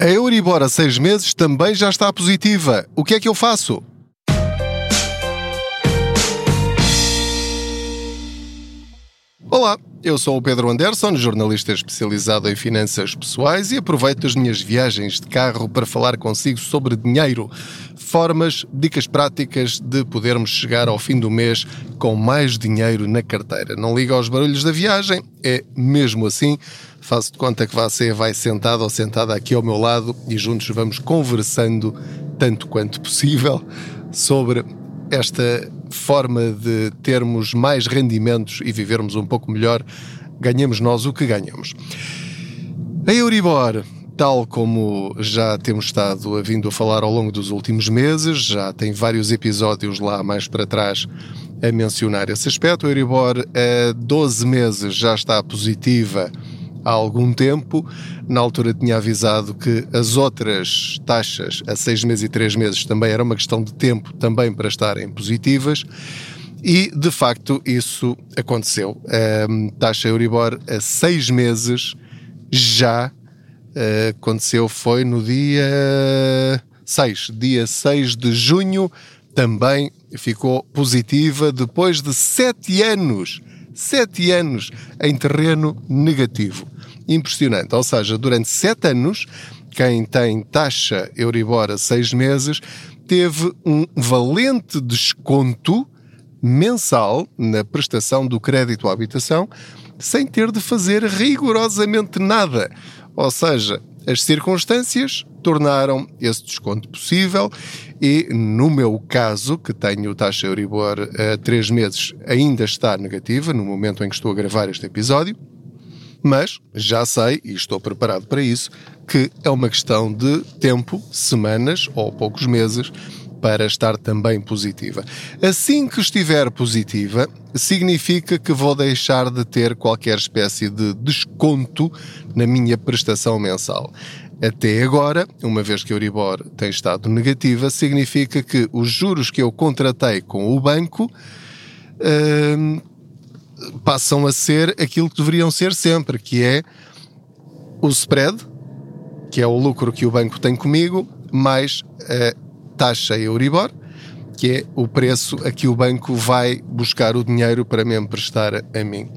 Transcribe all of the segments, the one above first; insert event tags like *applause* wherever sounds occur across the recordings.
A Euribor a seis meses também já está positiva. O que é que eu faço? Eu sou o Pedro Anderson, jornalista especializado em finanças pessoais e aproveito as minhas viagens de carro para falar consigo sobre dinheiro, formas, dicas práticas de podermos chegar ao fim do mês com mais dinheiro na carteira. Não liga aos barulhos da viagem, é mesmo assim Faço de conta que você vai sentado ou sentada aqui ao meu lado e juntos vamos conversando tanto quanto possível sobre esta forma de termos mais rendimentos e vivermos um pouco melhor, ganhemos nós o que ganhamos. A Euribor, tal como já temos estado a vindo a falar ao longo dos últimos meses, já tem vários episódios lá mais para trás a mencionar esse aspecto. A Euribor a 12 meses já está positiva há algum tempo. Na altura tinha avisado que as outras taxas a seis meses e três meses também era uma questão de tempo também para estarem positivas. E, de facto, isso aconteceu. A taxa Euribor a seis meses já eh, aconteceu, foi no dia 6, dia 6 de junho, também ficou positiva depois de sete anos, sete anos em terreno negativo impressionante. Ou seja, durante sete anos, quem tem taxa Euribor a seis meses teve um valente desconto mensal na prestação do crédito à habitação sem ter de fazer rigorosamente nada. Ou seja, as circunstâncias tornaram esse desconto possível e, no meu caso, que tenho taxa Euribor a três meses, ainda está negativa no momento em que estou a gravar este episódio. Mas já sei, e estou preparado para isso, que é uma questão de tempo, semanas ou poucos meses, para estar também positiva. Assim que estiver positiva, significa que vou deixar de ter qualquer espécie de desconto na minha prestação mensal. Até agora, uma vez que a Euribor tem estado negativa, significa que os juros que eu contratei com o banco hum, passam a ser aquilo que deveriam ser sempre, que é o spread, que é o lucro que o banco tem comigo, mais a taxa Euribor, que é o preço a que o banco vai buscar o dinheiro para me emprestar a mim.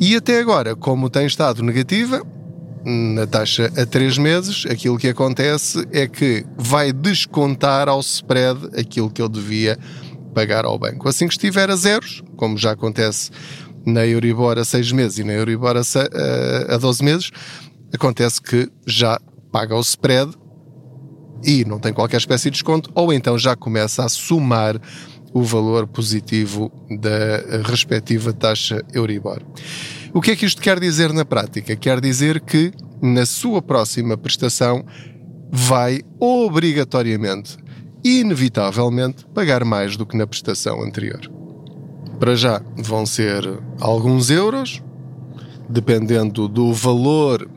E até agora, como tem estado negativa, na taxa a três meses, aquilo que acontece é que vai descontar ao spread aquilo que eu devia pagar ao banco. Assim que estiver a zeros, como já acontece na Euribor a 6 meses e na Euribor a, a 12 meses, acontece que já paga o spread e não tem qualquer espécie de desconto, ou então já começa a somar o valor positivo da respectiva taxa Euribor. O que é que isto quer dizer na prática? Quer dizer que na sua próxima prestação vai obrigatoriamente inevitavelmente pagar mais do que na prestação anterior. Para já vão ser alguns euros, dependendo do valor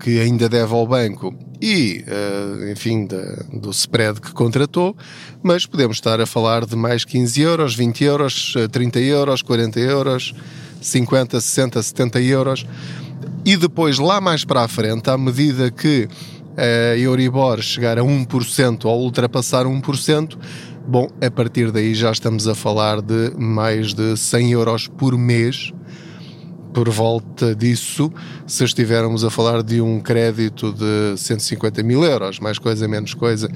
que ainda deve ao banco e, uh, enfim, do spread que contratou, mas podemos estar a falar de mais 15 euros, 20 euros, 30 euros, 40 euros, 50, 60, 70 euros. E depois, lá mais para a frente, à medida que a Euribor chegar a 1% ou ultrapassar 1%, bom, a partir daí já estamos a falar de mais de 100 euros por mês. Por volta disso, se estivermos a falar de um crédito de 150 mil euros, mais coisa, menos coisa,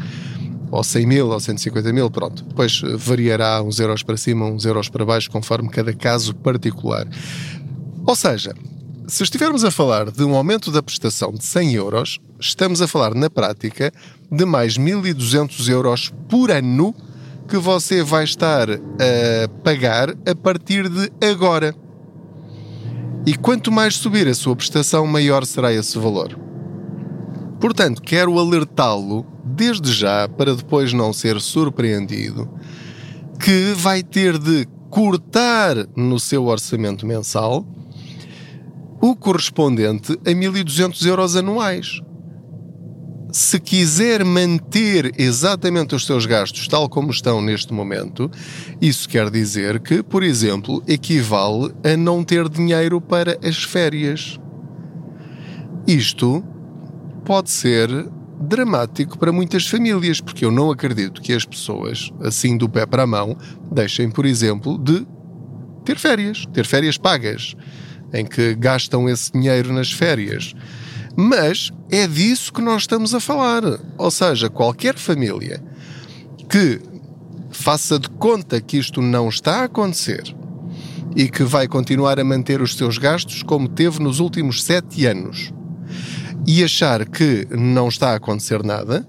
ou 100 mil ou 150 mil, pronto. Depois variará uns euros para cima, uns euros para baixo, conforme cada caso particular. Ou seja, se estivermos a falar de um aumento da prestação de 100 euros, estamos a falar na prática de mais 1.200 euros por ano que você vai estar a pagar a partir de agora. E quanto mais subir a sua prestação, maior será esse valor. Portanto, quero alertá-lo desde já para depois não ser surpreendido que vai ter de cortar no seu orçamento mensal o correspondente a 1.200 euros anuais. Se quiser manter exatamente os seus gastos tal como estão neste momento, isso quer dizer que, por exemplo, equivale a não ter dinheiro para as férias. Isto pode ser dramático para muitas famílias, porque eu não acredito que as pessoas, assim do pé para a mão, deixem, por exemplo, de ter férias, ter férias pagas, em que gastam esse dinheiro nas férias. Mas é disso que nós estamos a falar. Ou seja, qualquer família que faça de conta que isto não está a acontecer e que vai continuar a manter os seus gastos como teve nos últimos sete anos e achar que não está a acontecer nada,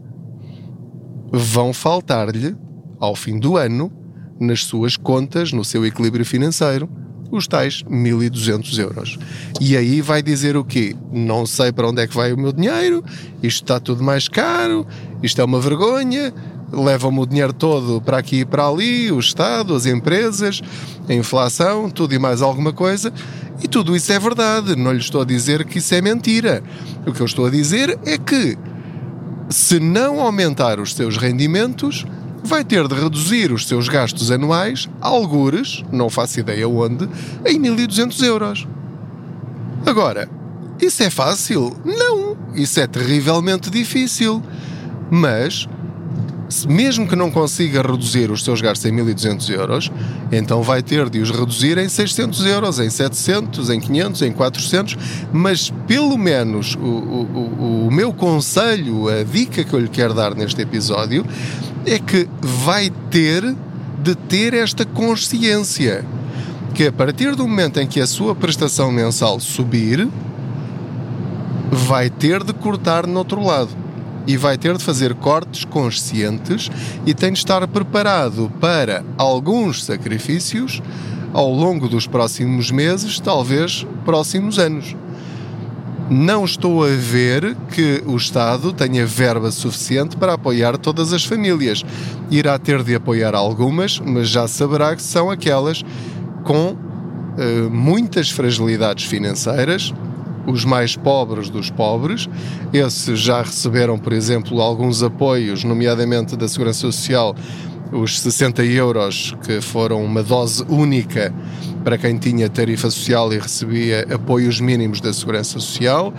vão faltar-lhe, ao fim do ano, nas suas contas, no seu equilíbrio financeiro, os tais 1200 euros. E aí vai dizer o quê? Não sei para onde é que vai o meu dinheiro, isto está tudo mais caro, isto é uma vergonha, levam-me o dinheiro todo para aqui e para ali, o Estado, as empresas, a inflação, tudo e mais alguma coisa. E tudo isso é verdade, não lhe estou a dizer que isso é mentira. O que eu estou a dizer é que, se não aumentar os seus rendimentos, vai ter de reduzir os seus gastos anuais, algures, não faço ideia onde, em 1200 euros. Agora, isso é fácil? Não, isso é terrivelmente difícil. Mas mesmo que não consiga reduzir os seus gastos em 1.200 euros, então vai ter de os reduzir em 600 euros, em 700, em 500, em 400, mas pelo menos o, o, o meu conselho, a dica que eu lhe quero dar neste episódio, é que vai ter de ter esta consciência que a partir do momento em que a sua prestação mensal subir, vai ter de cortar no outro lado e vai ter de fazer cortes conscientes e tem de estar preparado para alguns sacrifícios ao longo dos próximos meses, talvez próximos anos. Não estou a ver que o Estado tenha verba suficiente para apoiar todas as famílias. Irá ter de apoiar algumas, mas já saberá que são aquelas com uh, muitas fragilidades financeiras os mais pobres dos pobres. Esses já receberam, por exemplo, alguns apoios, nomeadamente da Segurança Social, os 60 euros, que foram uma dose única para quem tinha tarifa social e recebia apoios mínimos da Segurança Social.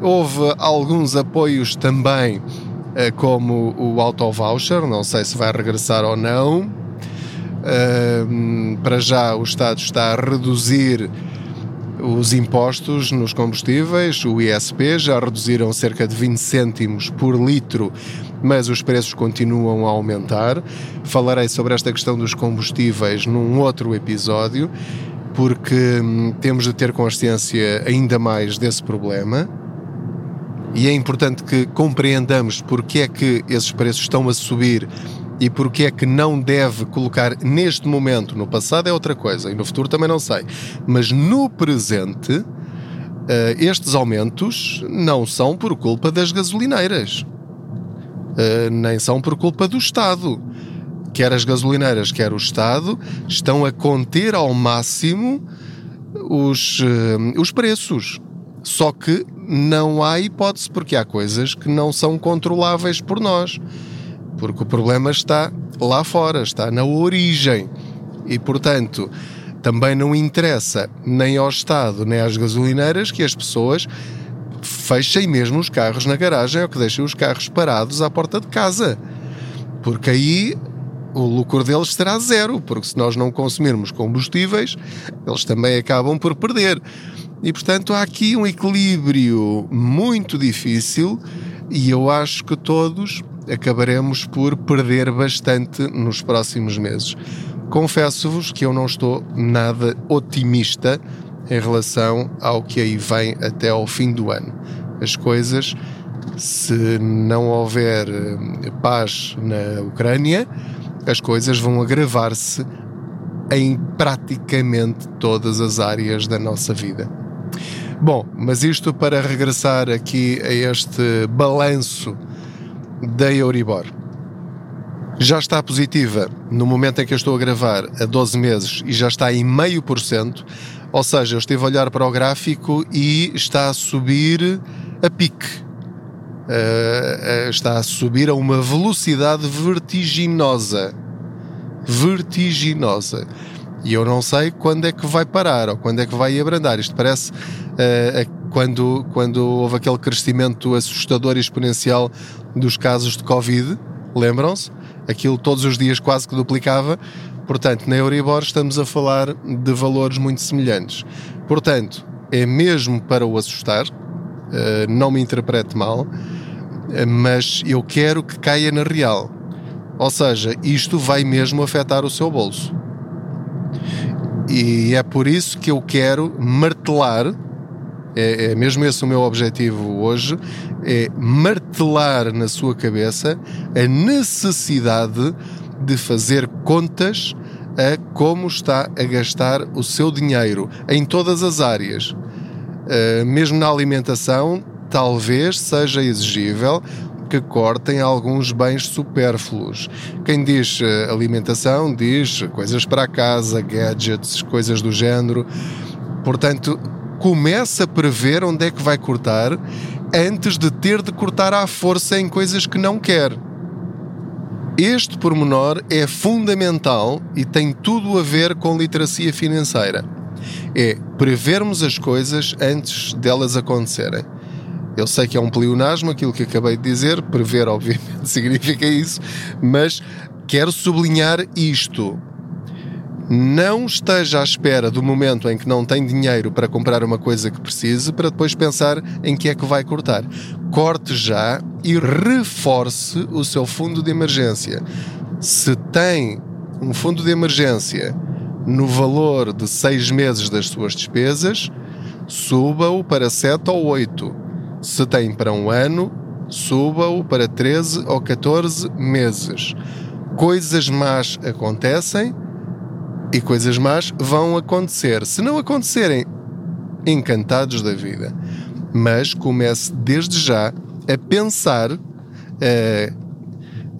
Houve alguns apoios também, eh, como o auto voucher, não sei se vai regressar ou não. para já, o Estado está a reduzir os impostos nos combustíveis, o ISP, já reduziram cerca de 20 cêntimos por litro, mas os preços continuam a aumentar. Falarei sobre esta questão dos combustíveis num outro episódio, porque hum, temos de ter consciência ainda mais desse problema. E é importante que compreendamos porque é que esses preços estão a subir e porque é que não deve colocar neste momento, no passado é outra coisa e no futuro também não sei, mas no presente, Uh, estes aumentos não são por culpa das gasolineiras, uh, nem são por culpa do Estado. Quer as gasolineiras, quer o Estado, estão a conter ao máximo os, uh, os preços. Só que não há hipótese, porque há coisas que não são controláveis por nós porque o problema está lá fora, está na origem. E, portanto, também não interessa nem ao Estado nem às gasolineiras que as pessoas fechem mesmo os carros na garagem ou que deixem os carros parados à porta de casa. Porque aí o lucro deles será zero, porque se nós não consumirmos combustíveis, eles também acabam por perder. E portanto há aqui um equilíbrio muito difícil e eu acho que todos acabaremos por perder bastante nos próximos meses. Confesso-vos que eu não estou nada otimista em relação ao que aí vem até ao fim do ano. As coisas, se não houver eh, paz na Ucrânia, as coisas vão agravar-se em praticamente todas as áreas da nossa vida. Bom, mas isto para regressar aqui a este balanço da Euribor. Já está positiva no momento em que eu estou a gravar a 12 meses e já está em meio por cento, ou seja, eu estive a olhar para o gráfico e está a subir a pique. Uh, está a subir a uma velocidade vertiginosa. Vertiginosa. E eu não sei quando é que vai parar ou quando é que vai abrandar. Isto parece uh, quando, quando houve aquele crescimento assustador e exponencial dos casos de Covid, lembram-se? Aquilo todos os dias quase que duplicava. Portanto, na Euribor estamos a falar de valores muito semelhantes. Portanto, é mesmo para o assustar, uh, não me interprete mal, uh, mas eu quero que caia na real. Ou seja, isto vai mesmo afetar o seu bolso. E é por isso que eu quero martelar, é, é mesmo esse o meu objetivo hoje, é martelar na sua cabeça a necessidade de fazer contas a como está a gastar o seu dinheiro em todas as áreas. Uh, mesmo na alimentação, talvez seja exigível que cortem alguns bens supérfluos. Quem diz eh, alimentação diz coisas para a casa, gadgets, coisas do género. Portanto, começa a prever onde é que vai cortar antes de ter de cortar à força em coisas que não quer. Este pormenor é fundamental e tem tudo a ver com literacia financeira. É prevermos as coisas antes delas acontecerem. Eu sei que é um pleonasmo aquilo que acabei de dizer, prever, obviamente, *laughs* significa isso, mas quero sublinhar isto. Não esteja à espera do momento em que não tem dinheiro para comprar uma coisa que precise para depois pensar em que é que vai cortar. Corte já e reforce o seu fundo de emergência. Se tem um fundo de emergência no valor de seis meses das suas despesas, suba-o para 7 ou 8 se tem para um ano, suba-o para 13 ou 14 meses. Coisas más acontecem e coisas más vão acontecer. Se não acontecerem, encantados da vida. Mas comece desde já a pensar, a,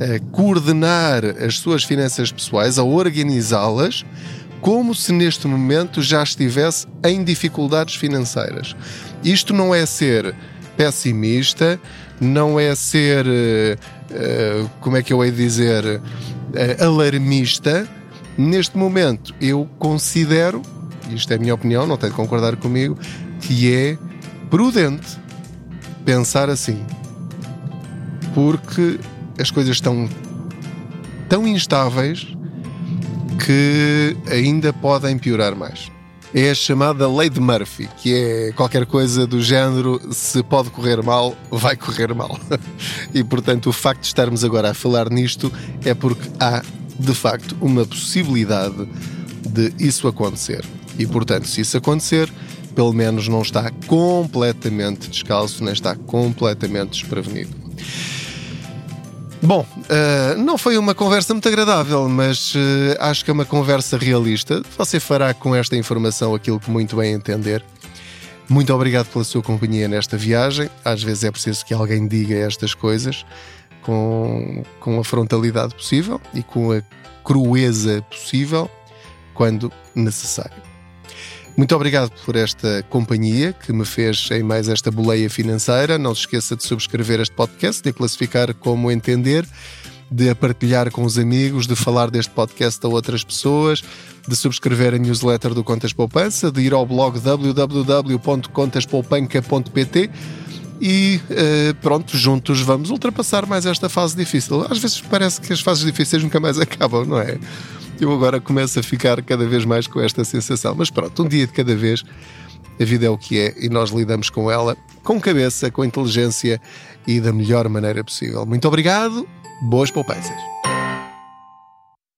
a coordenar as suas finanças pessoais, a organizá-las, como se neste momento já estivesse em dificuldades financeiras. Isto não é ser pessimista, não é ser, uh, como é que eu hei de dizer, uh, alarmista. Neste momento, eu considero, isto é a minha opinião, não tem de concordar comigo, que é prudente pensar assim. Porque as coisas estão tão instáveis que ainda podem piorar mais é a chamada lei de Murphy, que é qualquer coisa do género: se pode correr mal, vai correr mal. *laughs* e portanto, o facto de estarmos agora a falar nisto é porque há, de facto, uma possibilidade de isso acontecer. E portanto, se isso acontecer, pelo menos não está completamente descalço, nem está completamente desprevenido. Bom, uh, não foi uma conversa muito agradável, mas uh, acho que é uma conversa realista. Você fará com esta informação aquilo que muito bem entender. Muito obrigado pela sua companhia nesta viagem. Às vezes é preciso que alguém diga estas coisas com, com a frontalidade possível e com a crueza possível quando necessário. Muito obrigado por esta companhia que me fez em mais esta boleia financeira. Não se esqueça de subscrever este podcast, de classificar como entender, de partilhar com os amigos, de falar deste podcast a outras pessoas, de subscrever a newsletter do Contas Poupança, de ir ao blog www.contaspoupanca.pt e uh, pronto, juntos vamos ultrapassar mais esta fase difícil. Às vezes parece que as fases difíceis nunca mais *laughs* acabam, não é? Eu agora começo a ficar cada vez mais com esta sensação. Mas pronto, um dia de cada vez, a vida é o que é e nós lidamos com ela com cabeça, com inteligência e da melhor maneira possível. Muito obrigado, boas poupanças.